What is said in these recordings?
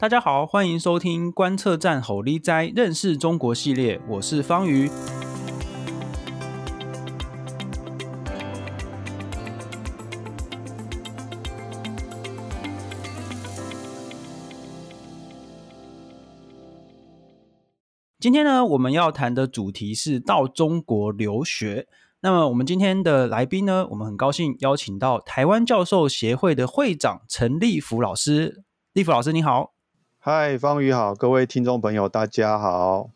大家好，欢迎收听观测站吼哩哉认识中国系列，我是方瑜。今天呢，我们要谈的主题是到中国留学。那么，我们今天的来宾呢，我们很高兴邀请到台湾教授协会的会长陈立福老师。立福老师，你好。嗨，方宇好，各位听众朋友，大家好。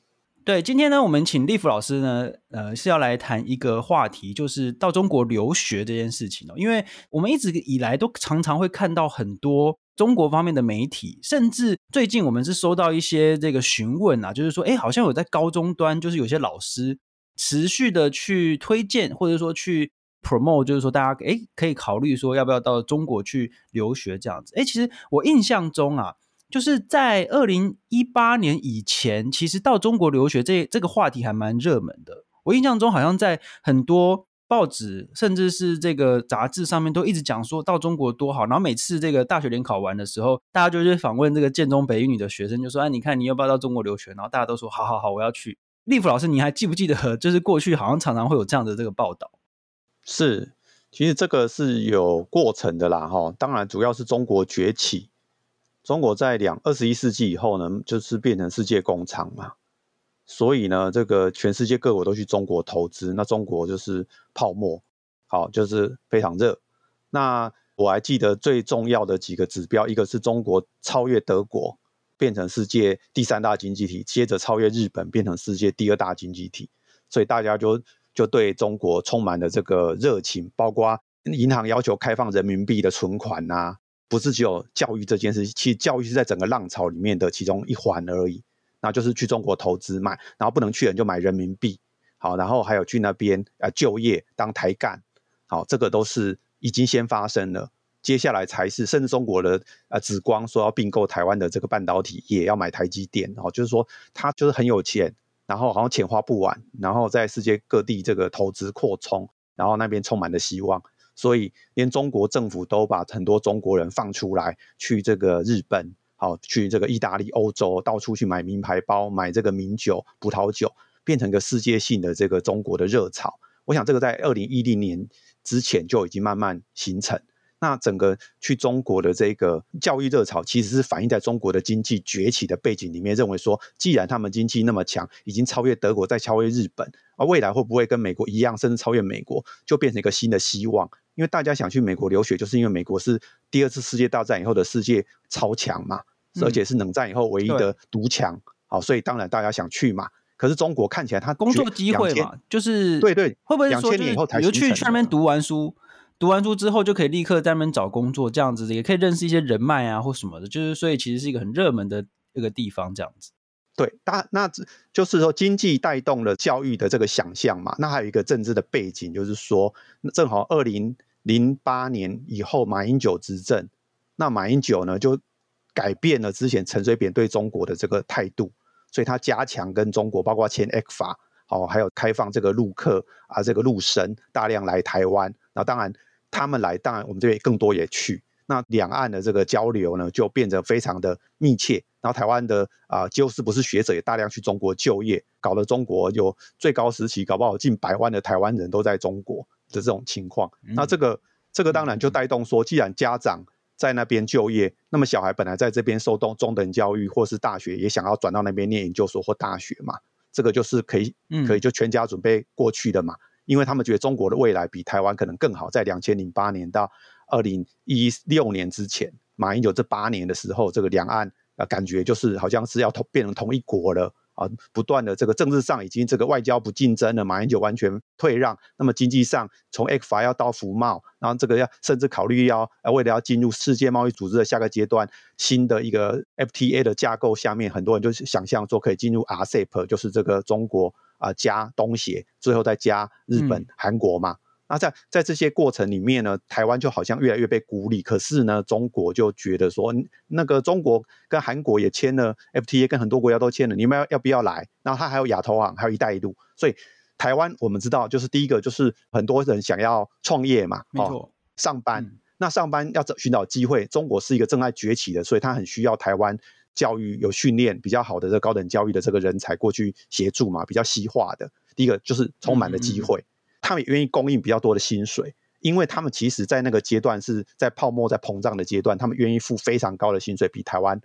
对，今天呢，我们请立甫老师呢，呃，是要来谈一个话题，就是到中国留学这件事情哦。因为我们一直以来都常常会看到很多中国方面的媒体，甚至最近我们是收到一些这个询问啊，就是说，哎，好像有在高中端，就是有些老师持续的去推荐，或者说去 promote，就是说大家哎可以考虑说要不要到中国去留学这样子。哎，其实我印象中啊。就是在二零一八年以前，其实到中国留学这这个话题还蛮热门的。我印象中好像在很多报纸，甚至是这个杂志上面，都一直讲说到中国多好。然后每次这个大学联考完的时候，大家就去访问这个建中北一女的学生，就说：“哎，你看你要不要到中国留学？”然后大家都说：“好好好，我要去。”立甫老师，你还记不记得？就是过去好像常常会有这样的这个报道。是，其实这个是有过程的啦，哈。当然，主要是中国崛起。中国在两二十一世纪以后呢，就是变成世界工厂嘛，所以呢，这个全世界各国都去中国投资，那中国就是泡沫，好，就是非常热。那我还记得最重要的几个指标，一个是中国超越德国，变成世界第三大经济体，接着超越日本，变成世界第二大经济体，所以大家就就对中国充满了这个热情，包括银行要求开放人民币的存款呐、啊。不是只有教育这件事，其实教育是在整个浪潮里面的其中一环而已。那就是去中国投资买，然后不能去的人就买人民币，好，然后还有去那边呃就业当台干，好，这个都是已经先发生了。接下来才是，甚至中国的呃紫光说要并购台湾的这个半导体也，要买台积电，哦就是说他就是很有钱，然后好像钱花不完，然后在世界各地这个投资扩充，然后那边充满了希望。所以，连中国政府都把很多中国人放出来，去这个日本，好，去这个意大利、欧洲，到处去买名牌包、买这个名酒、葡萄酒，变成一个世界性的这个中国的热潮。我想，这个在二零一零年之前就已经慢慢形成。那整个去中国的这个教育热潮，其实是反映在中国的经济崛起的背景里面。认为说，既然他们经济那么强，已经超越德国，再超越日本，而未来会不会跟美国一样，甚至超越美国，就变成一个新的希望。因为大家想去美国留学，就是因为美国是第二次世界大战以后的世界超强嘛，嗯、而且是冷战以后唯一的独强，好，所以当然大家想去嘛。可是中国看起来他工作机会嘛，就是对对，会不会说两千年以后才比如去去那边读完书？读完书之后就可以立刻在那边找工作，这样子也可以认识一些人脉啊，或什么的，就是所以其实是一个很热门的一个地方，这样子。对，那那就是说经济带动了教育的这个想象嘛。那还有一个政治的背景，就是说正好二零零八年以后马英九执政，那马英九呢就改变了之前陈水扁对中国的这个态度，所以他加强跟中国，包括签 ECFA，哦，还有开放这个陆客啊，这个陆生大量来台湾，那当然。他们来，当然我们这边更多也去。那两岸的这个交流呢，就变得非常的密切。然后台湾的啊，就是不是学者也大量去中国就业，搞得中国有最高时期，搞不好近百万的台湾人都在中国的这种情况。嗯、那这个这个当然就带动说，既然家长在那边就业，那么小孩本来在这边受中中等教育或是大学，也想要转到那边念研究所或大学嘛，这个就是可以可以就全家准备过去的嘛。嗯因为他们觉得中国的未来比台湾可能更好，在两千零八年到二零一六年之前，马英九这八年的时候，这个两岸啊感觉就是好像是要同变成同一国了啊，不断的这个政治上已经这个外交不竞争了，马英九完全退让，那么经济上从 ECFA 要到服贸，然后这个要甚至考虑要为了要进入世界贸易组织的下个阶段，新的一个 FTA 的架构下面，很多人就想象说可以进入 RCEP，就是这个中国。啊，加东协，最后再加日本、嗯、韩国嘛。那在在这些过程里面呢，台湾就好像越来越被孤立。可是呢，中国就觉得说，那个中国跟韩国也签了 FTA，跟很多国家都签了，你们要要不要来？然后他还有亚投行，还有一带一路。所以台湾我们知道，就是第一个就是很多人想要创业嘛，没错，哦、上班。嗯、那上班要找寻找机会，中国是一个正在崛起的，所以他很需要台湾教育有训练比较好的这高等教育的这个人才过去协助嘛，比较西化的。第一个就是充满了机会，嗯嗯嗯，他们也愿意供应比较多的薪水，因为他们其实在那个阶段是在泡沫在膨胀的阶段，他们愿意付非常高的薪水，比台湾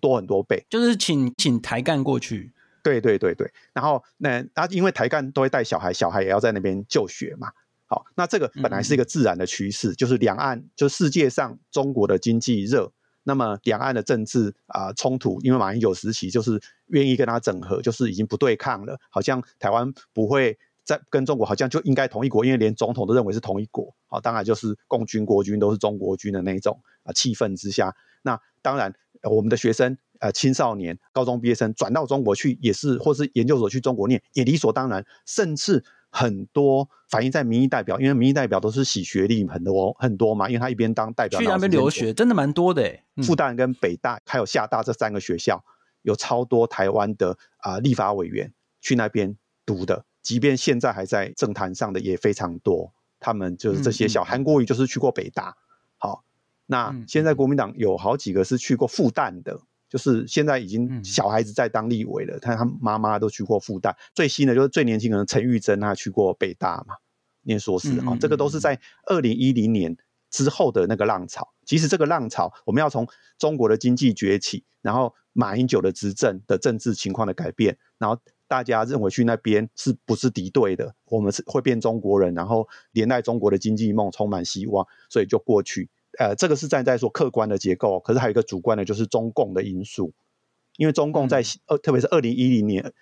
多很多倍。就是请请台干过去，对对对对。然后那啊，因为台干都会带小孩，小孩也要在那边就学嘛。好，那这个本来是一个自然的趋势，就是两岸就世界上中国的经济热，那么两岸的政治啊、冲突，因为马英九时期就是愿意跟他整合，就是已经不对抗了，好像台湾不会再跟中国，好像就应该同一国，因为连总统都认为是同一国。好，当然就是共军国军都是中国军的那种啊气氛之下，那当然我们的学生呃青少年高中毕业生转到中国去也是，或是研究所去中国念也理所当然，甚至。很多反映在民意代表，因为民意代表都是洗学历很多很多嘛，因为他一边当代表去那边留学，真的蛮多的诶。复旦跟北大还有厦大这三个学校，有超多台湾的啊、呃、立法委员去那边读的，即便现在还在政坛上的也非常多。他们就是这些小韩国瑜就是去过北大，好，那现在国民党有好几个是去过复旦的。就是现在已经小孩子在当立委了，他他妈妈都去过复旦，最新的就是最年轻的陈玉珍，他去过北大嘛，念硕士啊，这个都是在二零一零年之后的那个浪潮。其实这个浪潮，我们要从中国的经济崛起，然后马英九的执政的政治情况的改变，然后大家认为去那边是不是敌对的，我们是会变中国人，然后连带中国的经济梦充满希望，所以就过去。呃，这个是站在说客观的结构，可是还有一个主观的，就是中共的因素。因为中共在呃，特别是二零一零年，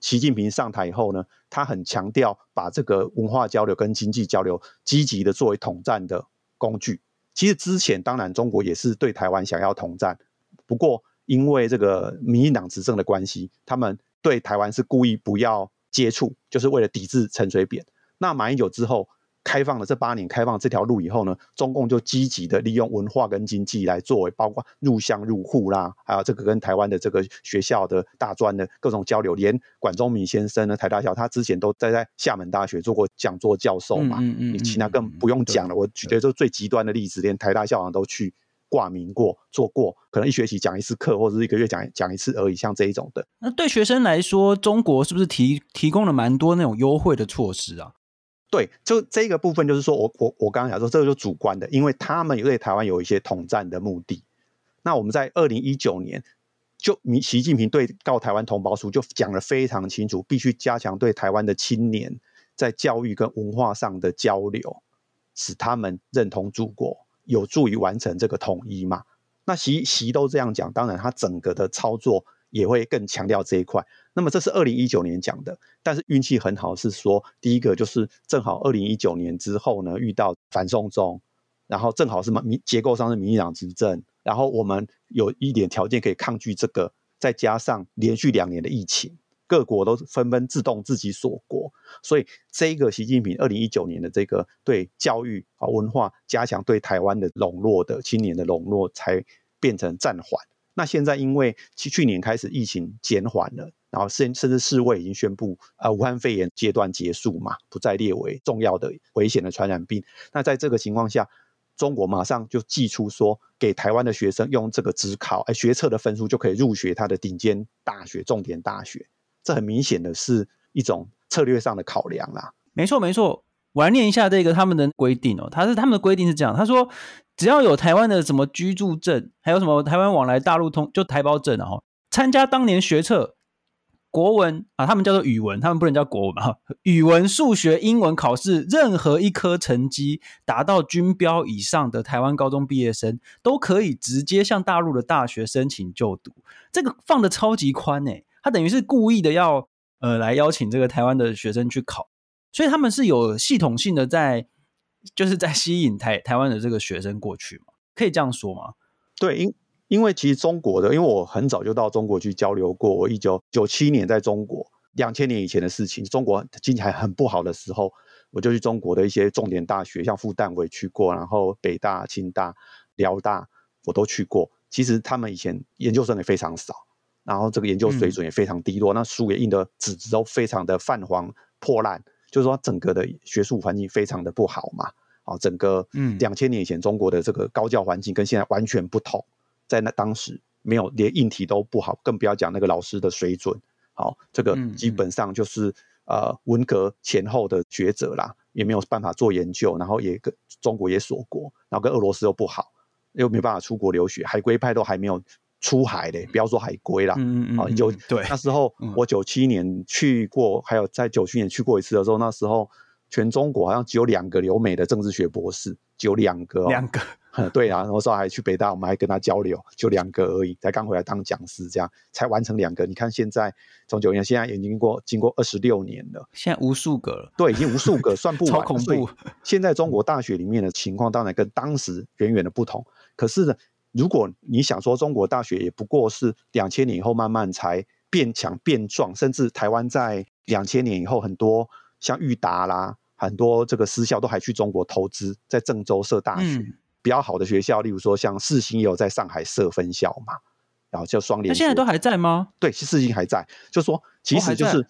习近平上台以后呢，他很强调把这个文化交流跟经济交流积极的作为统战的工具。其实之前当然中国也是对台湾想要统战，不过因为这个民进党执政的关系，他们对台湾是故意不要接触，就是为了抵制陈水扁。那马英九之后。开放了这八年，开放这条路以后呢，中共就积极的利用文化跟经济来作为，包括入乡入户啦，还有这个跟台湾的这个学校的大专的各种交流。连管中闵先生呢，台大校，他之前都在在厦门大学做过讲座教授嘛，嗯嗯，嗯，其他更不用讲了。我举的就最极端的例子，连台大校长都去挂名过，做过，可能一学期讲一次课，或者是一个月讲讲一次而已，像这一种的。那对学生来说，中国是不是提提供了蛮多那种优惠的措施啊？对，就这个部分，就是说我我我刚刚讲说，这个就主观的，因为他们对台湾有一些统战的目的。那我们在二零一九年，就习近平对告台湾同胞书就讲得非常清楚，必须加强对台湾的青年在教育跟文化上的交流，使他们认同祖国，有助于完成这个统一嘛。那习习都这样讲，当然他整个的操作也会更强调这一块。那么这是二零一九年讲的，但是运气很好，是说第一个就是正好二零一九年之后呢，遇到反送中，然后正好是民结构上是民进党执政，然后我们有一点条件可以抗拒这个，再加上连续两年的疫情，各国都纷纷自动自己锁国，所以这个习近平二零一九年的这个对教育啊文化加强对台湾的笼络的青年的笼络，才变成暂缓。那现在因为去去年开始疫情减缓了。然后甚甚至世卫已经宣布，呃，武汉肺炎阶段结束嘛，不再列为重要的危险的传染病。那在这个情况下，中国马上就寄出说，给台湾的学生用这个指考，哎，学测的分数就可以入学他的顶尖大学、重点大学。这很明显的是一种策略上的考量啦。没错，没错。我来念一下这个他们的规定哦，他是他们的规定是这样，他说只要有台湾的什么居住证，还有什么台湾往来大陆通就台胞证啊，参加当年学测。国文啊，他们叫做语文，他们不能叫国文哈。语文、数学、英文考试任何一科成绩达到均标以上的台湾高中毕业生，都可以直接向大陆的大学申请就读。这个放的超级宽诶，他等于是故意的要呃来邀请这个台湾的学生去考，所以他们是有系统性的在就是在吸引台台湾的这个学生过去嘛，可以这样说吗？对，因。因为其实中国的，因为我很早就到中国去交流过。我一九九七年在中国，两千年以前的事情，中国经济还很不好的时候，我就去中国的一些重点大学，像复旦我也去过，然后北大、清大、辽大我都去过。其实他们以前研究生也非常少，然后这个研究水准也非常低落，嗯、那书也印的纸质都非常的泛黄破烂，就是说整个的学术环境非常的不好嘛。啊，整个嗯，两千年以前中国的这个高教环境跟现在完全不同。在那当时，没有连硬体都不好，更不要讲那个老师的水准。好，这个基本上就是、嗯嗯、呃文革前后的学者啦，也没有办法做研究，然后也跟中国也锁国，然后跟俄罗斯又不好，又没办法出国留学，海归派都还没有出海嘞，不要说海归啦。嗯嗯，好，你就对那时候我九七年去过，还有在九七年去过一次的时候，那时候全中国好像只有两个留美的政治学博士，只有两个、哦，两个。对啊，那时候还去北大，我们还跟他交流，就两个而已，才刚回来当讲师，这样才完成两个。你看现在从九年，现在已经过经过二十六年了，现在无数个了，对，已经无数个，算不完。超恐怖！现在中国大学里面的情况当然跟当时远远的不同。可是呢，如果你想说中国大学也不过是两千年以后慢慢才变强变壮，甚至台湾在两千年以后很多像裕达啦，很多这个私校都还去中国投资，在郑州设大学。嗯比较好的学校，例如说像世新也有在上海设分校嘛，然后叫双联。那现在都还在吗？对，世新还在。就说其实就是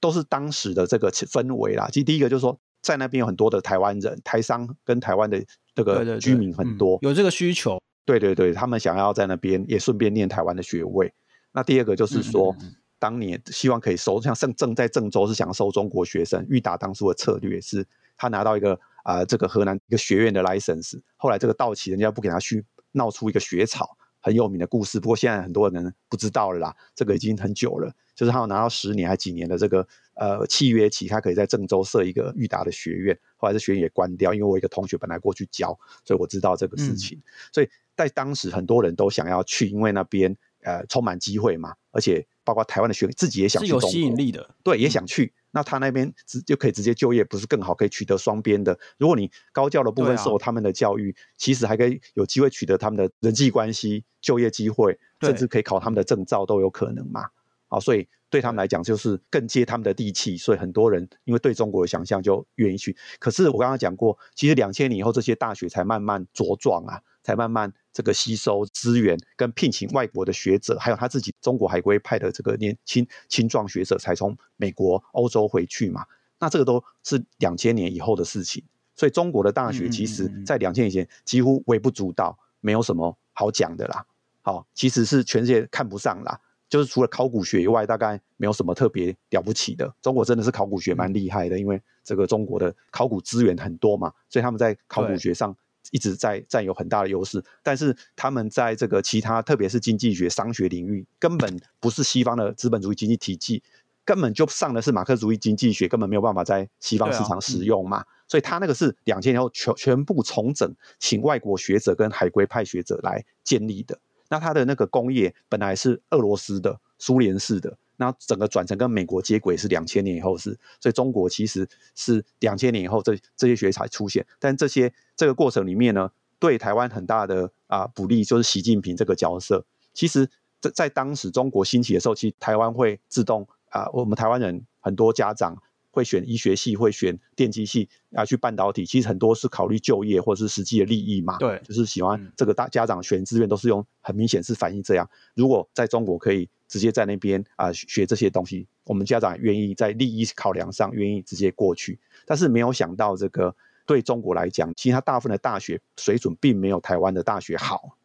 都是当时的这个氛围啦。其实第一个就是说，在那边有很多的台湾人、台商跟台湾的这个居民很多，对对对，嗯，有这个需求。对对对，他们想要在那边也顺便念台湾的学位。那第二个就是说，嗯嗯嗯，当年希望可以收，像正正在郑州是想收中国学生，裕达当初的策略是，他拿到一个。啊、呃，这个河南一个学院的 license，后来这个到期，人家不给他续，闹出一个学潮，很有名的故事。不过现在很多人不知道了啦，这个已经很久了。就是他有拿到十年还几年的这个呃契约期，他可以在郑州设一个裕达的学院。后来这学院也关掉，因为我一个同学本来过去教，所以我知道这个事情。嗯、所以在当时很多人都想要去，因为那边呃充满机会嘛，而且包括台湾的学生自己也想去，是有吸引力的，对，也想去。嗯那他那边直就可以直接就业，不是更好，可以取得双边的。如果你高教的部分受他们的教育，啊、其实还可以有机会取得他们的人际关系、就业机会，甚至可以考他们的证照都有可能嘛。好，所以对他们来讲就是更接他们的地气，所以很多人因为对中国的想象就愿意去。可是我刚刚讲过，其实两千年以后这些大学才慢慢茁壮啊。才慢慢这个吸收资源，跟聘请外国的学者，还有他自己中国海归派的这个年轻青壮学者，才从美国、欧洲回去嘛。那这个都是两千年以后的事情。所以中国的大学其实在两千年前几乎微不足道，没有什么好讲的啦。好，其实是全世界看不上啦。就是除了考古学以外，大概没有什么特别了不起的。中国真的是考古学蛮厉害的，因为这个中国的考古资源很多嘛，所以他们在考古学上。一直在占有很大的优势，但是他们在这个其他，特别是经济学、商学领域，根本不是西方的资本主义经济体系，根本就上的是马克思主义经济学，根本没有办法在西方市场使用嘛。啊嗯、所以他那个是两千年后全全部重整，请外国学者跟海归派学者来建立的。那他的那个工业本来是俄罗斯的、苏联式的。那整个转成跟美国接轨是两千年以后是，所以中国其实是两千年以后这这些学才出现，但这些这个过程里面呢，对台湾很大的啊不利，就是习近平这个角色。其实，在在当时中国兴起的时候，其实台湾会自动啊，我们台湾人很多家长。会选医学系，会选电机系啊，去半导体，其实很多是考虑就业或者是实际的利益嘛。对，就是喜欢这个大家长选志愿都是用很明显是反映这样。如果在中国可以直接在那边啊学这些东西，我们家长愿意在利益考量上愿意直接过去。但是没有想到这个对中国来讲，其实它大部分的大学水准并没有台湾的大学好。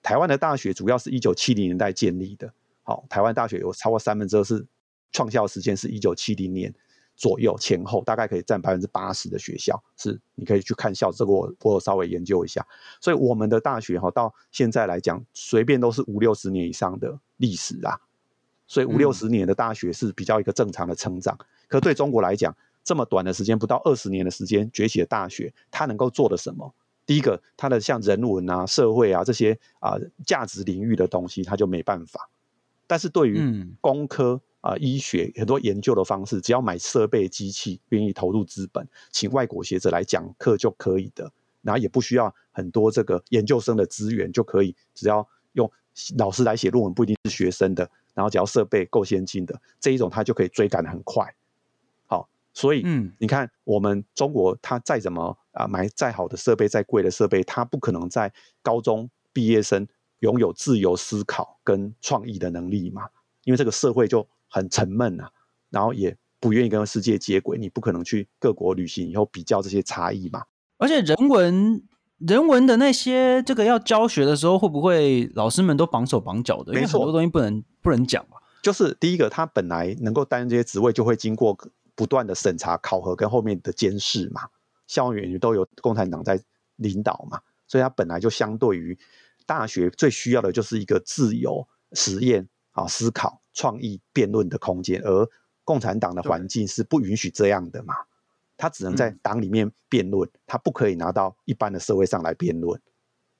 台湾的大学主要是一九七零年代建立的，好，台湾大学有超过三分之二是创校时间是一九七零年。左右前后大概可以占百分之八十的学校，是你可以去看校，这个我我稍微研究一下。所以我们的大学哈，到现在来讲，随便都是五六十年以上的历史啊。所以五六十年的大学是比较一个正常的成长。嗯、可对中国来讲，这么短的时间，不到二十年的时间崛起的大学，它能够做的什么？第一个，它的像人文啊、社会啊这些啊价值领域的东西，它就没办法。但是对于工科。嗯啊、呃，医学很多研究的方式，只要买设备、机器，愿意投入资本，请外国学者来讲课就可以的，然后也不需要很多这个研究生的资源就可以，只要用老师来写论文，不一定是学生的，然后只要设备够先进的这一种，它就可以追赶的很快。好，所以嗯，你看我们中国，它再怎么啊、呃、买再好的设备、再贵的设备，它不可能在高中毕业生拥有自由思考跟创意的能力嘛，因为这个社会就。很沉闷啊，然后也不愿意跟世界接轨，你不可能去各国旅行以后比较这些差异嘛。而且人文人文的那些这个要教学的时候，会不会老师们都绑手绑脚的？因为很多东西不能不能讲嘛。就是第一个，他本来能够担任这些职位，就会经过不断的审查、考核跟后面的监视嘛。校园都有共产党在领导嘛，所以他本来就相对于大学最需要的就是一个自由实验啊、思考、创意、辩论的空间，而共产党的环境是不允许这样的嘛。他只能在党里面辩论，他不可以拿到一般的社会上来辩论。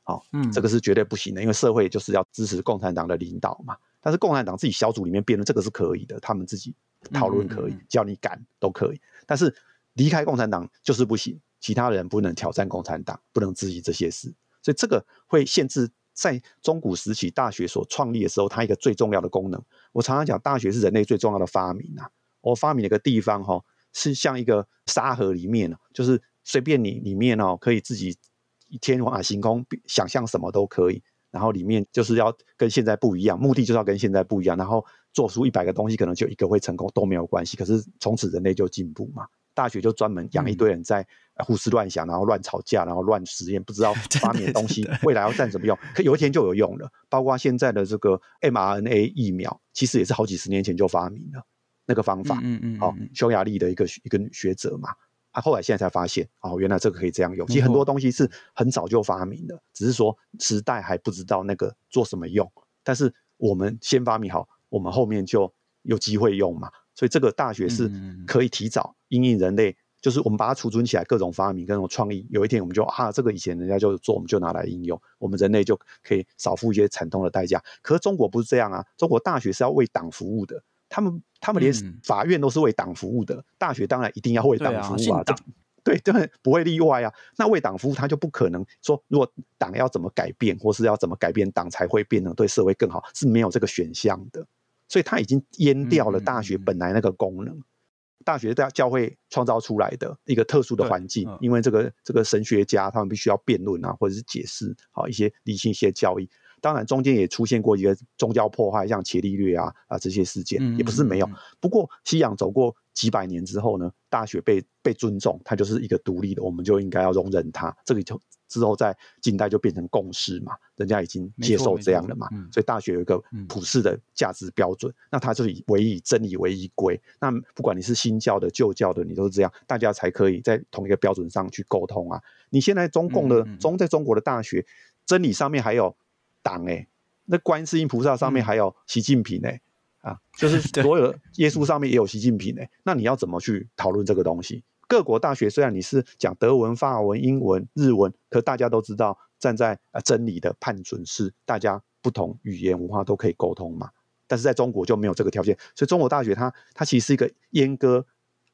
好，嗯，这个是绝对不行的，因为社会就是要支持共产党的领导嘛。但是共产党自己小组里面辩论，这个是可以的，他们自己讨论可以，叫你赶都可以。但是离开共产党就是不行，其他人不能挑战共产党，不能质疑这些事。所以这个会限制在中古时期大学所创立的时候，它一个最重要的功能。我常常讲，大学是人类最重要的发明啊。我发明了一个地方哈。是像一个沙盒里面，就是随便你里面哦，可以自己天马行空想象什么都可以。然后里面就是要跟现在不一样，目的就是要跟现在不一样。然后做出一百个东西，可能就一个会成功都没有关系。可是从此人类就进步嘛。大学就专门养一堆人在胡思乱想，然后乱吵架，然后乱实验，不知道 发明的东西未来要占什么用。可有一天就有用了。包括现在的这个 mRNA 疫苗，其实也是好几十年前就发明了。那个方法，嗯嗯，好、嗯，匈、哦、牙利的一个一个学者嘛，啊，后来现在才发现，哦，原来这个可以这样用。其实很多东西是很早就发明的，只是说时代还不知道那个做什么用。但是我们先发明好，我们后面就有机会用嘛。所以这个大学是可以提早因应人类，就是我们把它储存起来，各种发明、各种创意，有一天我们就啊，这个以前人家就做，我们就拿来应用，我们人类就可以少付一些惨痛的代价。可是中国不是这样啊，中国大学是要为党服务的。他们他们连法院都是为党服务的，嗯，大学当然一定要为党服务啊，对，对，对，不会例外啊。那为党服务，他就不可能说，如果党要怎么改变，或是要怎么改变党才会变得对社会更好，是没有这个选项的。所以他已经阉掉了大学本来那个功能。嗯嗯嗯，大学在教会创造出来的一个特殊的环境，因为这个这个神学家他们必须要辩论啊，或者是解释好一些理性一些教义。当然，中间也出现过一个宗教破坏，像伽利略啊啊这些事件，也不是没有。不过，西洋走过几百年之后呢，大学被被尊重，它就是一个独立的，我们就应该要容忍它。这个就之后在近代就变成共识嘛，人家已经接受这样了嘛。所以大学有一个普世的价值标准，那它就以唯以真理为依归。那不管你是新教的、旧教的，你都是这样，大家才可以在同一个标准上去沟通啊。你现在中共的中在中国的大学真理上面还有。党哎，那观世音菩萨上面还有习近平哎、嗯，啊，就是 所有的耶稣上面也有习近平哎，那你要怎么去讨论这个东西？各国大学虽然你是讲德文、法文、英文、日文，可大家都知道，站在啊真理的判准是大家不同语言文化都可以沟通嘛。但是在中国就没有这个条件，所以中国大学它它其实是一个阉割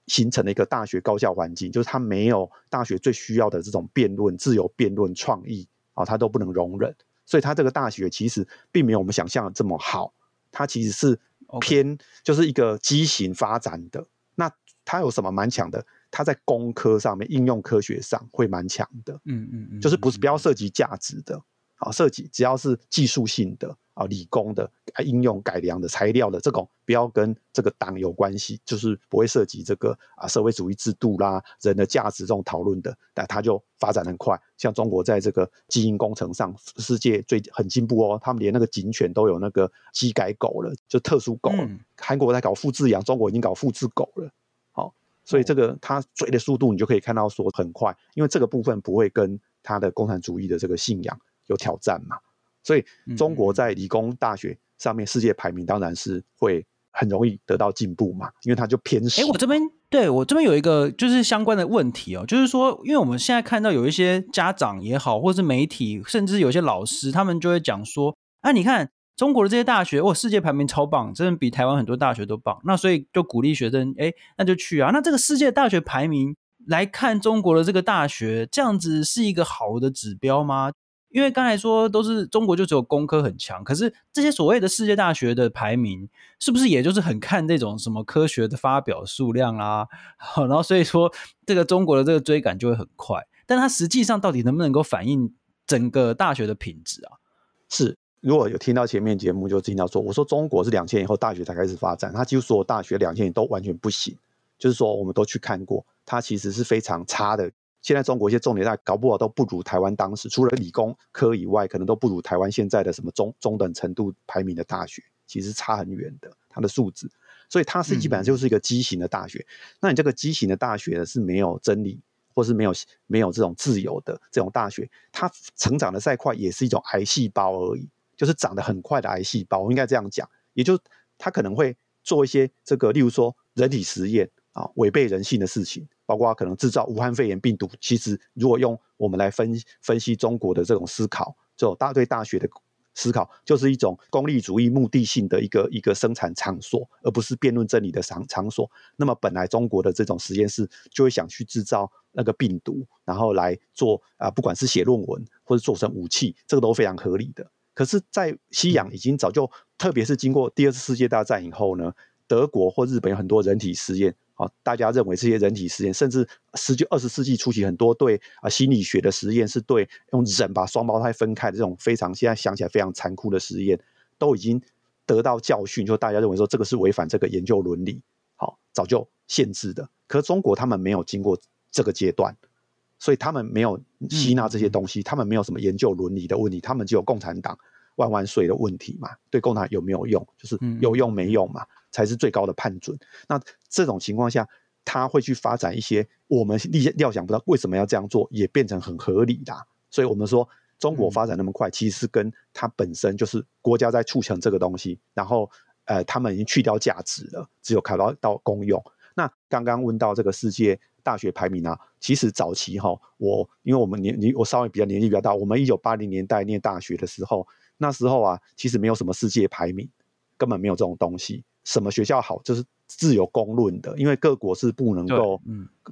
形成的一个大学高校环境，就是它没有大学最需要的这种辩论、自由辩论、创意啊，它都不能容忍。所以它这个大学其实并没有我们想象的这么好，它其实是偏就是一个畸形发展的。那它有什么蛮强的？它在工科上面、应用科学上会蛮强的。嗯嗯嗯，就是不是不要涉及价值的。啊，设计只要是技术性的啊，理工的啊，应用改良的材料的这种，不要跟这个党有关系，就是不会涉及这个啊社会主义制度啦、人的价值这种讨论的，但它就发展很快。像中国在这个基因工程上，世界最很进步哦，他们连那个警犬都有那个基改狗了，就特殊狗。嗯、韩国在搞复制羊，中国已经搞复制狗了。好，所以这个它追的速度，你就可以看到说很快，因为这个部分不会跟它的共产主义的这个信仰。有挑战嘛？所以中国在理工大学上面世界排名当然是会很容易得到进步嘛，因为它就偏少。哎，我这边对我这边有一个就是相关的问题哦，就是说，因为我们现在看到有一些家长也好，或是媒体，甚至有些老师，他们就会讲说，啊，你看中国的这些大学，哦，世界排名超棒，真的比台湾很多大学都棒。那所以就鼓励学生，哎，那就去啊。那这个世界大学排名来看中国的这个大学，这样子是一个好的指标吗？因为刚才说都是中国就只有工科很强，可是这些所谓的世界大学的排名，是不是也就是很看这种什么科学的发表数量啊？然后所以说这个中国的这个追赶就会很快，但它实际上到底能不能够反映整个大学的品质啊？是，如果有听到前面节目就听到说，我说中国是两千年以后大学才开始发展，它几乎所有大学两千年都完全不行，就是说我们都去看过，它其实是非常差的。现在中国一些重点大学搞不好都不如台湾当时，除了理工科以外，可能都不如台湾现在的什么中中等程度排名的大学，其实差很远的，它的素质。所以它是基本上就是一个畸形的大学。嗯、那你这个畸形的大学呢，是没有真理，或是没有没有这种自由的这种大学，它成长的再快，也是一种癌细胞而已，就是长得很快的癌细胞。我应该这样讲，也就它可能会做一些这个，例如说人体实验啊，违背人性的事情。包括可能制造武汉肺炎病毒，其实如果用我们来分分析中国的这种思考，这种大对大学的思考，就是一种功利主义目的性的一个一个生产场所，而不是辩论真理的场场所。那么本来中国的这种实验室就会想去制造那个病毒，然后来做啊，不管是写论文或者做成武器，这个都非常合理的。可是，在西洋已经早就，特别是经过第二次世界大战以后呢，德国或日本有很多人体实验。好，大家认为这些人体实验，甚至十九、二十世纪初期很多对啊心理学的实验，是对用人把双胞胎分开的这种非常现在想起来非常残酷的实验，都已经得到教训，就大家认为说这个是违反这个研究伦理，好，早就限制的。可是中国他们没有经过这个阶段，所以他们没有吸纳这些东西，他们没有什么研究伦理的问题，他们只有共产党万万岁的问题嘛？对共产党有没有用？就是有用没用嘛？才是最高的判准。那这种情况下，他会去发展一些我们料料想不到为什么要这样做，也变成很合理的。所以，我们说中国发展那么快，其实是跟它本身就是国家在促成这个东西，然后呃，他们已经去掉价值了，只有考到到公用。那刚刚问到这个世界大学排名啊，其实早期哈，我因为我们年年我稍微比较年纪比较大，我们一九八零年代念大学的时候，那时候啊，其实没有什么世界排名，根本没有这种东西。什么学校好，就是自有公论的，因为各国是不能够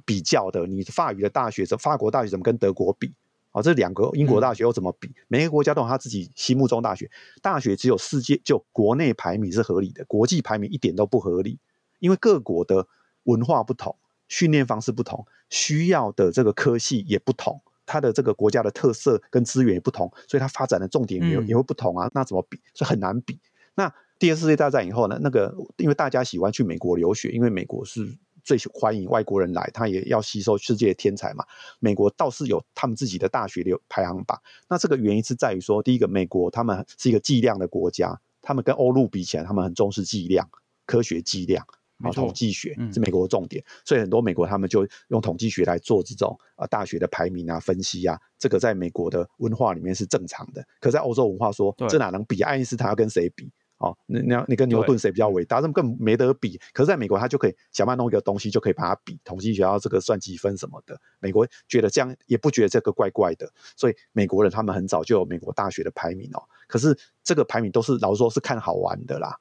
比较的。你法语的大学，这法国大学怎么跟德国比？啊，这两个英国大学又怎么比？每个国家都有他自己心目中大学。大学只有世界就国内排名是合理的，国际排名一点都不合理。因为各国的文化不同，训练方式不同，需要的这个科系也不同，它的这个国家的特色跟资源也不同，所以它发展的重点也也会不同啊。那怎么比？所以很难比。那第二次世界大战以后呢，那个因为大家喜欢去美国留学，因为美国是最欢迎外国人来，他也要吸收世界的天才嘛。美国倒是有他们自己的大学流排行榜。那这个原因是在于说，第一个，美国他们是一个计量的国家，他们跟欧陆比起来，他们很重视计量、科学计量啊，统计学是美国的重点。嗯、所以很多美国他们就用统计学来做这种啊大学的排名啊、分析啊，这个在美国的文化里面是正常的。可在欧洲文化说，这哪能比？爱因斯坦要跟谁比？哦，那那你跟牛顿谁比较伟大？他们更没得比。可是在美国，他就可以想办法弄一个东西，就可以把它比统计学校这个算积分什么的。美国觉得这样也不觉得这个怪怪的，所以美国人他们很早就有美国大学的排名哦。可是这个排名都是老实说是看好玩的啦，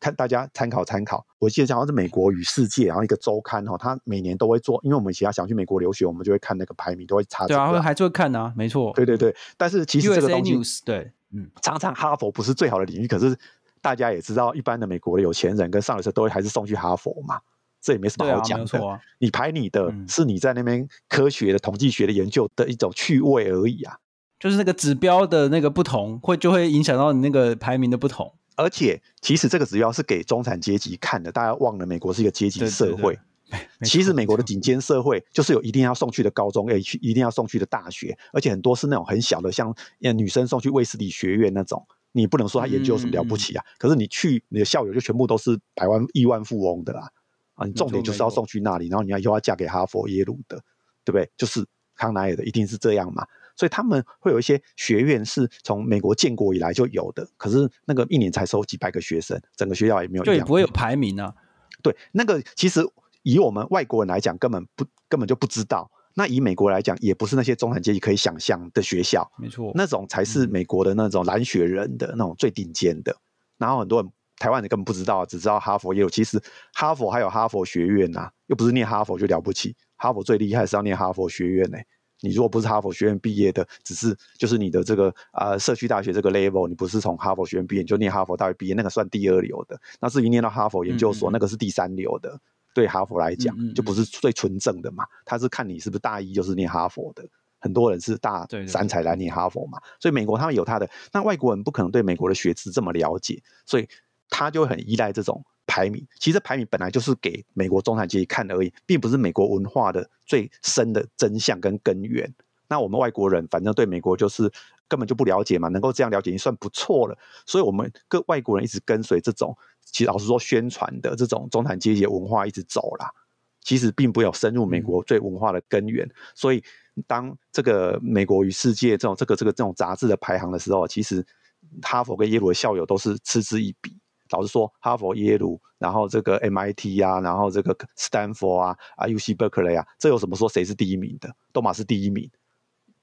看大家参考参考。我记得好像是美国与世界，然后一个周刊哈，他每年都会做，因为我们其他想去美国留学，我们就会看那个排名，都会查。对啊，还是会看啊，没错。对对对，但是其实这个东西 News, 对，嗯，常常哈佛不是最好的领域，可是。大家也知道，一般的美国的有钱人跟上流社都会还是送去哈佛嘛，这也没什么好讲的。啊啊、你排你的是你在那边科学的统计学的研究的一种趣味而已啊，就是那个指标的那个不同，会就会影响到你那个排名的不同。而且，其实这个指标是给中产阶级看的，大家忘了美国是一个阶级社会。其实美国的顶尖社会就是有一定要送去的高中，诶，去一定要送去的大学，而且很多是那种很小的，像女生送去卫斯理学院那种。你不能说他研究有什么了不起啊？嗯、可是你去你的校友就全部都是百万亿万富翁的啦，啊，你重点就是要送去那里，然后你要又要嫁给哈佛耶鲁的，对不对？就是康奈尔的，一定是这样嘛。所以他们会有一些学院是从美国建国以来就有的，可是那个一年才收几百个学生，整个学校也没有，对，不会有排名啊。对，那个其实以我们外国人来讲，根本不根本就不知道。那以美国来讲，也不是那些中产阶级可以想象的学校，没错，那种才是美国的那种蓝血人的那种最顶尖的。然后很多人台湾人根本不知道，只知道哈佛也有。其实哈佛还有哈佛学院呐、啊，又不是念哈佛就了不起。哈佛最厉害是要念哈佛学院呢、欸。你如果不是哈佛学院毕业的，只是就是你的这个啊、呃、社区大学这个 level，你不是从哈佛学院毕业，你就念哈佛大学毕业，那个算第二流的。那至于念到哈佛研究所，嗯嗯那个是第三流的。对哈佛来讲，就不是最纯正的嘛。他是看你是不是大一就是念哈佛的，很多人是大三才来念哈佛嘛。所以美国他们有他的，那外国人不可能对美国的学制这么了解，所以他就很依赖这种排名。其实排名本来就是给美国中产阶级看而已，并不是美国文化的最深的真相跟根源。那我们外国人反正对美国就是根本就不了解嘛，能够这样了解已经算不错了。所以我们各外国人一直跟随这种，其实老实说宣传的这种中产阶级的文化一直走啦。其实并不有深入美国最文化的根源。所以当这个美国与世界这种这个这个这种杂志的排行的时候，其实哈佛跟耶鲁的校友都是嗤之以鼻。老实说，哈佛、耶鲁，然后这个 MIT 啊，然后这个斯坦福啊，啊 UC Berkeley 啊，这有什么说谁是第一名的？都嘛是第一名。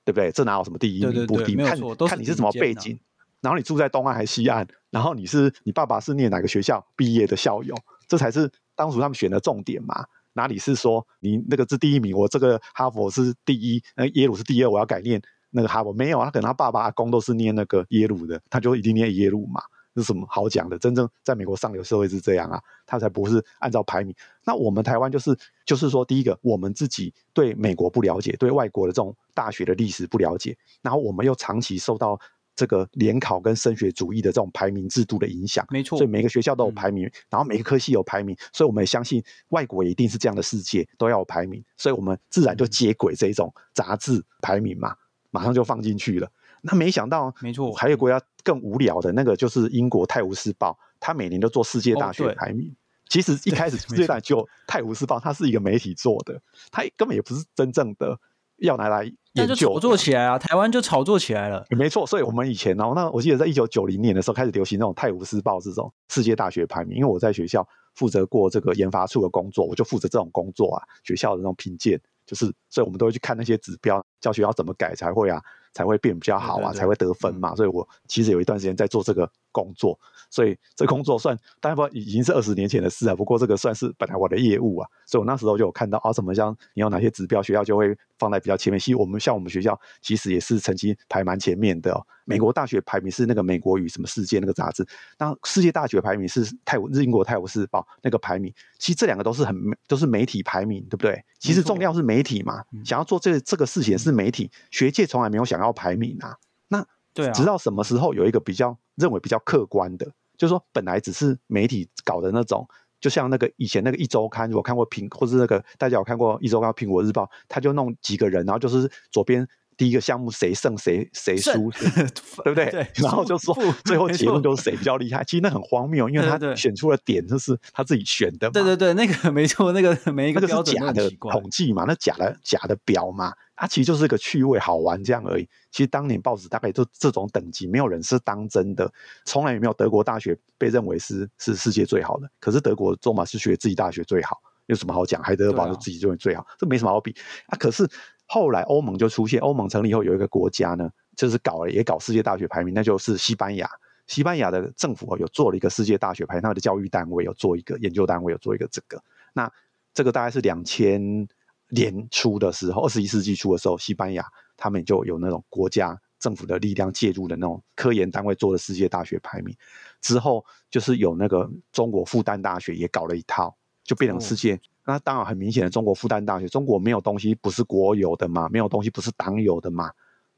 对不对？这哪有什么第一名不第一名？看看你是什么背景，然后你住在东岸还是西岸，然后你是你爸爸是念哪个学校毕业的校友，这才是当初他们选的重点嘛。哪里是说你那个是第一名，我这个哈佛是第一，那耶鲁是第二，我要改念那个哈佛？没有啊，他可能他爸爸阿公都是念那个耶鲁的，他就一定念耶鲁嘛。是什么好讲的？真正在美国上流社会是这样啊，他才不是按照排名。那我们台湾就是，就是说，第一个，我们自己对美国不了解，对外国的这种大学的历史不了解，然后我们又长期受到这个联考跟升学主义的这种排名制度的影响，没错。所以每个学校都有排名，嗯、然后每个科系有排名，所以我们也相信外国也一定是这样的世界，都要有排名，所以我们自然就接轨这一种杂志排名嘛，马上就放进去了。那没想到，没错，还有国家更无聊的那个，就是英国《泰晤士报》，它每年都做世界大学排名。哦、其实一开始世界大就《泰晤士报》，它是一个媒体做的，它根本也不是真正的要拿来研究。就炒作起来啊，台湾就炒作起来了。没错，所以我们以前，然后那我记得在一九九零年的时候开始流行那种《泰晤士报》这种世界大学排名，因为我在学校负责过这个研发处的工作，我就负责这种工作啊，学校的那种评鉴，就是所以我们都会去看那些指标，教学要怎么改才会啊。才会变比较好啊，对对对，才会得分嘛。所以我其实有一段时间在做这个工作，所以这工作算当然不已经是二十年前的事啊。不过这个算是本来我的业务啊，所以我那时候就有看到啊，什么像你有哪些指标，学校就会放在比较前面。其实我们像我们学校，其实也是成绩排蛮前面的哦。美国大学排名是那个美国与什么世界那个杂志，那世界大学排名是泰晤日英国泰晤士报那个排名。其实这两个都是很都是媒体排名，对不对？其实重要是媒体嘛，想要做这个这个事情是媒体，学界从来没有想要。要排名啊，那对啊，直到什么时候有一个比较认为比较客观的，就是说本来只是媒体搞的那种，就像那个以前那个一周刊，如果看过苹，或是那个大家有看过一周刊苹果日报，他就弄几个人，然后就是左边第一个项目谁胜谁谁输，对不对？对，然后就说最后结论就是谁比较厉害。其实那很荒谬，因为他选出了点就是他自己选的嘛。对对对，那个 没错，那个 每一个标准假的统计嘛，那假的假的表嘛。它、啊、其实就是一个趣味好玩这样而已。其实当年报纸大概就这种等级，没有人是当真的。从来也没有德国大学被认为是是世界最好的。可是德国卓玛斯学自己大学最好，有什么好讲？海德堡就自己认为最好，啊、这没什么好比啊。可是后来欧盟就出现，欧盟成立以后有一个国家呢，就是搞了也搞世界大学排名，那就是西班牙。西班牙的政府有做了一个世界大学排名，他的教育单位有做一个研究单位有做一个这个。那这个大概是两千。年初的时候，二十一世纪初的时候，西班牙他们就有那种国家政府的力量介入的那种科研单位做的世界大学排名。之后就是有那个中国复旦大学也搞了一套，就变成世界。哦、那当然很明显的，中国复旦大学，中国没有东西不是国有的嘛，没有东西不是党有的嘛，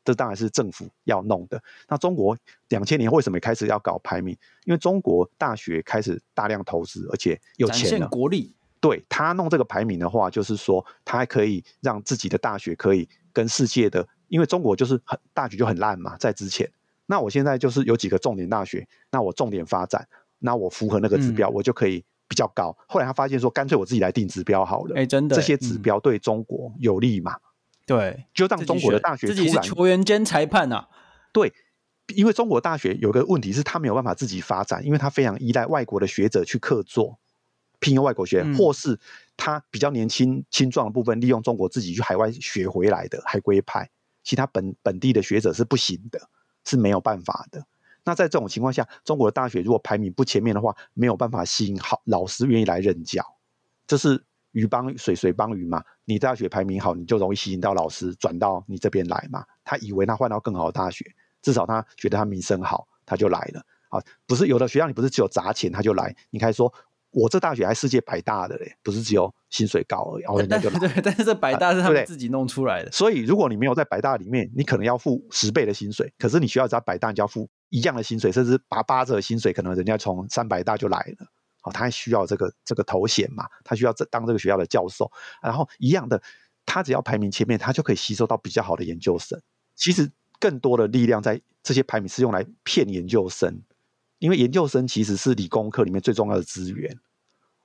这当然是政府要弄的。那中国两千年为什么开始要搞排名？因为中国大学开始大量投资，而且有钱了，展现国力。对，他弄这个排名的话，就是说他还可以让自己的大学可以跟世界的，因为中国就是很大学就很烂嘛，在之前。那我现在就是有几个重点大学，那我重点发展，那我符合那个指标，我就可以比较高。嗯、后来他发现说，干脆我自己来定指标好了。哎，真的，这些指标对中国有利嘛？对、嗯，就让中国的大学自己是球员兼裁判啊。对，因为中国大学有个问题是，他没有办法自己发展，因为他非常依赖外国的学者去客座。聘用外国学，或是他比较年轻、青壮的部分，利用中国自己去海外学回来的海归派，其他本本地的学者是不行的，是没有办法的。那在这种情况下，中国的大学如果排名不前面的话，没有办法吸引好老师愿意来任教。这是鱼帮水，水帮鱼嘛。你大学排名好，你就容易吸引到老师转到你这边来嘛。他以为他换到更好的大学，至少他觉得他名声好，他就来了。啊，不是有的学校你不是只有砸钱他就来，你可以说。我这大学还世界百大的嘞，不是只有薪水高而已，然后人家就来。对，但是这百大是他们自己弄出来的。所以如果你没有在百大里面，你可能要付十倍的薪水。可是你学校只要百大，你就要付一样的薪水，甚至八八折的薪水，可能人家从三百大就来了。哦，他还需要这个这个头衔嘛，他需要这当这个学校的教授，然后一样的，他只要排名前面，他就可以吸收到比较好的研究生。其实更多的力量在这些排名是用来骗研究生，因为研究生其实是理工科里面最重要的资源。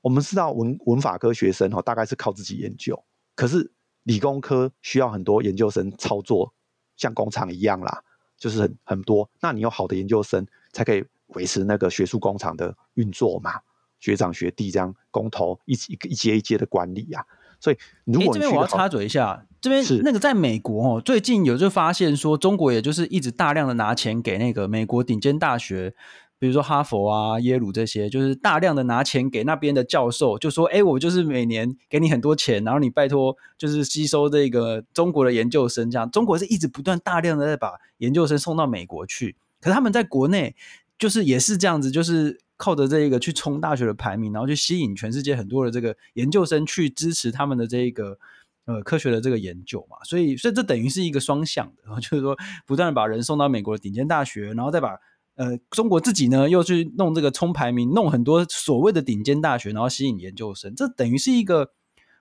我们知道文文法科学生哈，大概是靠自己研究，可是理工科需要很多研究生操作，像工厂一样啦，就是很很多。那你有好的研究生，才可以维持那个学术工厂的运作嘛？学长学弟这样工头一一一阶一阶的管理呀、啊。所以如果这边我要插嘴一下，这边那个在美国哦，最近有就发现说，中国也就是一直大量的拿钱给那个美国顶尖大学。比如说哈佛啊、耶鲁这些，就是大量的拿钱给那边的教授，就说：“哎，我就是每年给你很多钱，然后你拜托就是吸收这个中国的研究生。”这样，中国是一直不断大量的在把研究生送到美国去。可是他们在国内就是也是这样子，就是靠着这个去冲大学的排名，然后去吸引全世界很多的这个研究生去支持他们的这个呃科学的这个研究嘛。所以，所以这等于是一个双向的，然后就是说不断的把人送到美国的顶尖大学，然后再把。呃，中国自己呢又去弄这个冲排名，弄很多所谓的顶尖大学，然后吸引研究生，这等于是一个，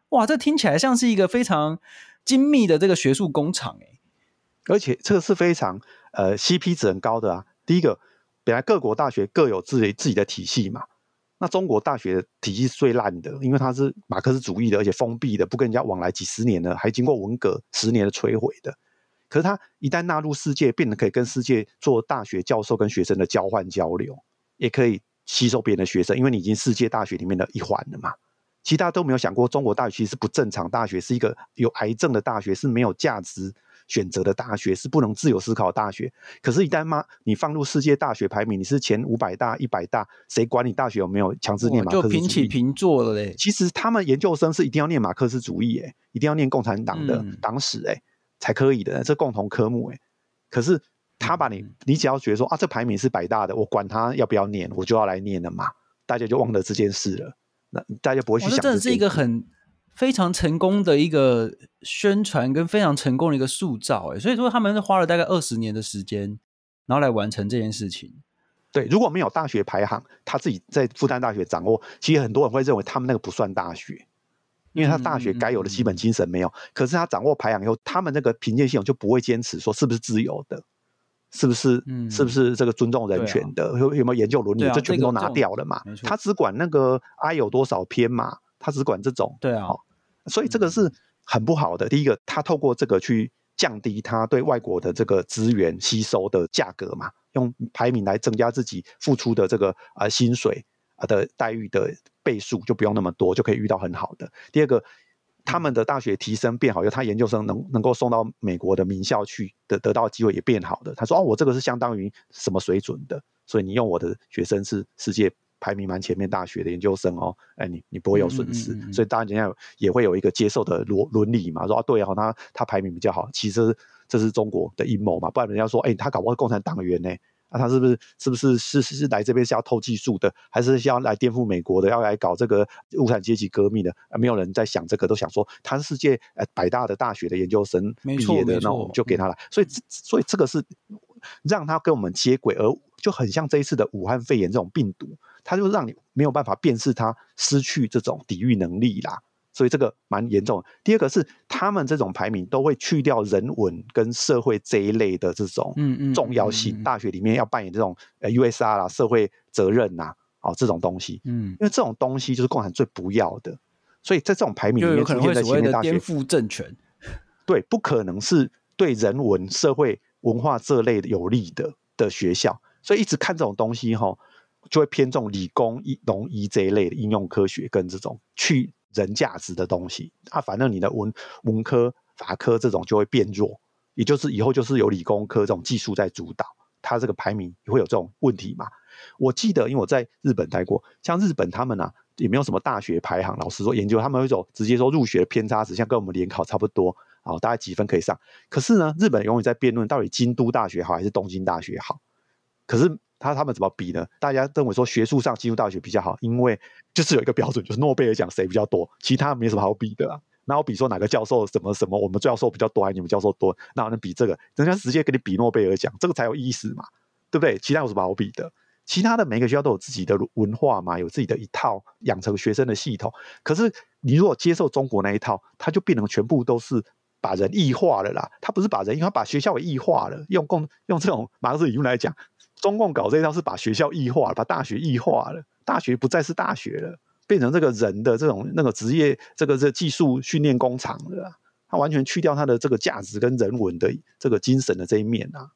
哇，这听起来像是一个非常精密的这个学术工厂诶，而且这个是非常呃 CP 值很高的啊。第一个，本来各国大学各有自己自己的体系嘛，那中国大学体系是最烂的，因为它是马克思主义的，而且封闭的，不跟人家往来几十年了，还经过文革十年的摧毁的。可是他一旦纳入世界，变得可以跟世界做大学教授跟学生的交换交流，也可以吸收别人的学生，因为你已经世界大学里面的一环了嘛。其他都没有想过，中国大学其实是不正常大学，是一个有癌症的大学，是没有价值选择的大学，是不能自由思考的大学。可是，一旦嘛，你放入世界大学排名，你是前五百大、一百大，谁管你大学有没有强制念马克思主义？就平起平坐了嘞。其实他们研究生是一定要念马克思主义，哎，一定要念共产党的党史，哎。才可以的，这共同科目诶。可是他把你，你只要觉得说啊，这排名是百大的，我管他要不要念，我就要来念了嘛。大家就忘了这件事了，那大家不会去想。这真的是一个很非常成功的一个宣传，跟非常成功的一个塑造诶。所以说他们是花了大概二十年的时间，然后来完成这件事情。对，如果没有大学排行，他自己在复旦大学掌握，其实很多人会认为他们那个不算大学。因为他大学该有的基本精神没有，嗯、可是他掌握排行以后，他们那个评鉴系统就不会坚持说是不是自由的，是不是、嗯、是不是这个尊重人权的，有、啊、有没有研究伦理，这、啊、全部都拿掉了嘛。他只管那个 I 有多少篇嘛，他只管这种。对啊，所以这个是很不好的。第一个，他透过这个去降低他对外国的这个资源吸收的价格嘛，用排名来增加自己付出的这个啊薪水啊的待遇的。倍数就不用那么多，就可以遇到很好的。第二个，他们的大学提升变好，因为他研究生能能够送到美国的名校去的，得到机会也变好的。他说：“哦，我这个是相当于什么水准的？所以你用我的学生是世界排名蛮前面大学的研究生哦，哎，你你不会有损失。嗯嗯嗯嗯，所以当然人家也会有一个接受的伦伦理嘛，说啊，对啊，他他排名比较好，其实这是中国的阴谋嘛，不然人家说，哎，他搞不好是共产党员呢。”那、啊、他是不是是不是是是来这边是要偷技术的，还是要来颠覆美国的，要来搞这个无产阶级革命的？啊，没有人在想这个，都想说他是世界呃百大的大学的研究生毕业的，那我们就给他了。所以所以这个是让他跟我们接轨，而就很像这一次的武汉肺炎这种病毒，他就让你没有办法辨识他，失去这种抵御能力啦。所以这个蛮严重的。第二个是，他们这种排名都会去掉人文跟社会这一类的这种重要性。嗯嗯嗯嗯、大学里面要扮演这种呃 USR 啦、社会责任呐、啊，哦这种东西。嗯，因为这种东西就是共产最不要的。所以在这种排名里面，出现在前面大学，颠覆政权。对，不可能是对人文、社会、文化这类的有利的的学校。所以一直看这种东西哈，就会偏重理工、医、农医这一类的应用科学跟这种去。人价值的东西，啊，反正你的文文科、法科这种就会变弱，也就是以后就是有理工科这种技术在主导，它这个排名会有这种问题嘛？我记得，因为我在日本待过，像日本他们啊，也没有什么大学排行，老实说，研究他们会走直接说入学偏差值，像跟我们联考差不多，啊，大概几分可以上。可是呢，日本永远在辩论到底京都大学好还是东京大学好，可是。他他们怎么比呢？大家认为说学术上进入大学比较好，因为就是有一个标准，就是诺贝尔奖谁比较多，其他没什么好比的啊。那我比说哪个教授什么什么，我们教授比较多还你们教授多？那我能比这个？人家直接给你比诺贝尔奖，这个才有意思嘛，对不对？其他有什么好比的？其他的每个学校都有自己的文化嘛，有自己的一套养成学生的系统。可是你如果接受中国那一套，它就变成全部都是把人异化了啦。它不是把人，因为把学校给异化了。用共用这种马克思理论来讲，中共搞这一套是把学校异化，把大学异化了。大学不再是大学了，变成这个人的这种那个职业，这个这技术训练工厂了。它完全去掉它的这个价值跟人文的这个精神的这一面啊。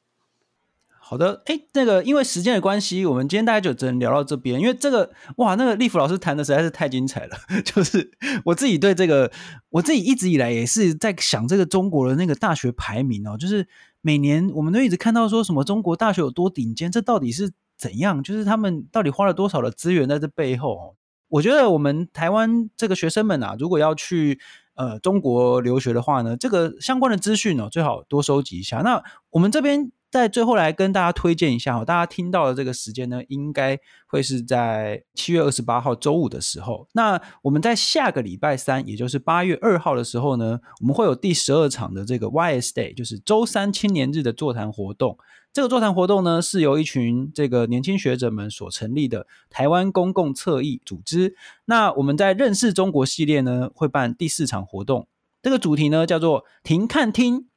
好的，哎，那个因为时间的关系，我们今天大概就只能聊到这边。因为这个哇，那个立甫老师谈的实在是太精彩了。就是我自己对这个，我自己一直以来也是在想这个中国的那个大学排名哦，就是每年我们都一直看到说什么中国大学有多顶尖，这到底是怎样？就是他们到底花了多少的资源在这背后？我觉得我们台湾这个学生们啊，如果要去呃中国留学的话呢，这个相关的资讯呢，最好多收集一下。那我们这边。在最后来跟大家推荐一下，大家听到的这个时间呢，应该会是在七月二十八号周五的时候。那我们在下个礼拜三，也就是八月二号的时候呢，我们会有第十二场的这个 YS Day，就是周三青年日的座谈活动。这个座谈活动呢，是由一群这个年轻学者们所成立的台湾公共策议组织。那我们在认识中国系列呢，会办第四场活动，这个主题呢叫做“停看听”。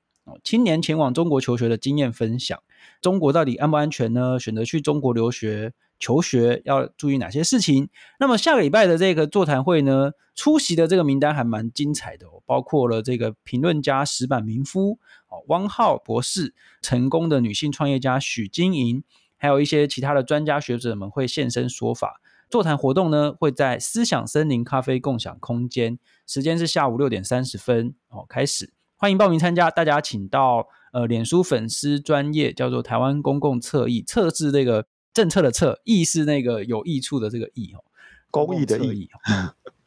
青年前往中国求学的经验分享，中国到底安不安全呢？选择去中国留学求学要注意哪些事情？那么下个礼拜的这个座谈会呢，出席的这个名单还蛮精彩的哦，包括了这个评论家石板明夫、哦汪浩博士、成功的女性创业家许晶莹，还有一些其他的专家学者们会现身说法。座谈活动呢会在思想森林咖啡共享空间，时间是下午六点三十分哦开始。欢迎报名参加，大家请到呃，脸书粉丝专业叫做台湾公共测议，策是这个政策的策，议是那个有益处的这个益哦，公益的益，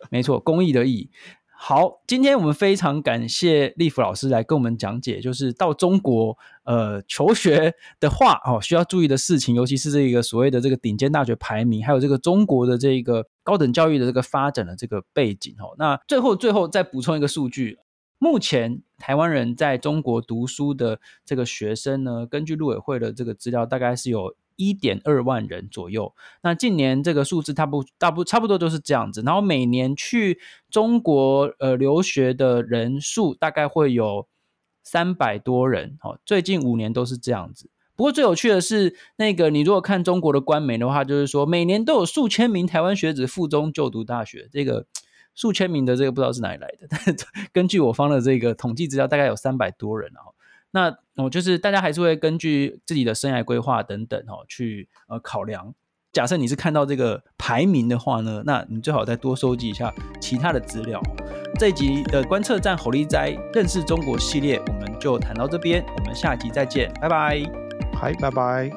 没错，公益的益。好，今天我们非常感谢立甫老师来跟我们讲解，就是到中国呃求学的话哦，需要注意的事情，尤其是这个所谓的这个顶尖大学排名，还有这个中国的这个高等教育的这个发展的这个背景哦。那最后最后再补充一个数据。目前台湾人在中国读书的这个学生呢，根据陆委会的这个资料，大概是有一点二万人左右。那近年这个数字差不大不差不多都是这样子。然后每年去中国呃留学的人数大概会有三百多人。哦，最近五年都是这样子。不过最有趣的是，那个你如果看中国的官媒的话，就是说每年都有数千名台湾学子赴中就读大学。这个。数千名的这个不知道是哪里来的，但根据我方的这个统计资料，大概有三百多人哦。那我就是大家还是会根据自己的生涯规划等等哦，去呃考量。假设你是看到这个排名的话呢，那你最好再多收集一下其他的资料。这一集的观测站侯立哉认识中国系列，我们就谈到这边，我们下集再见，拜拜，嗨，拜拜。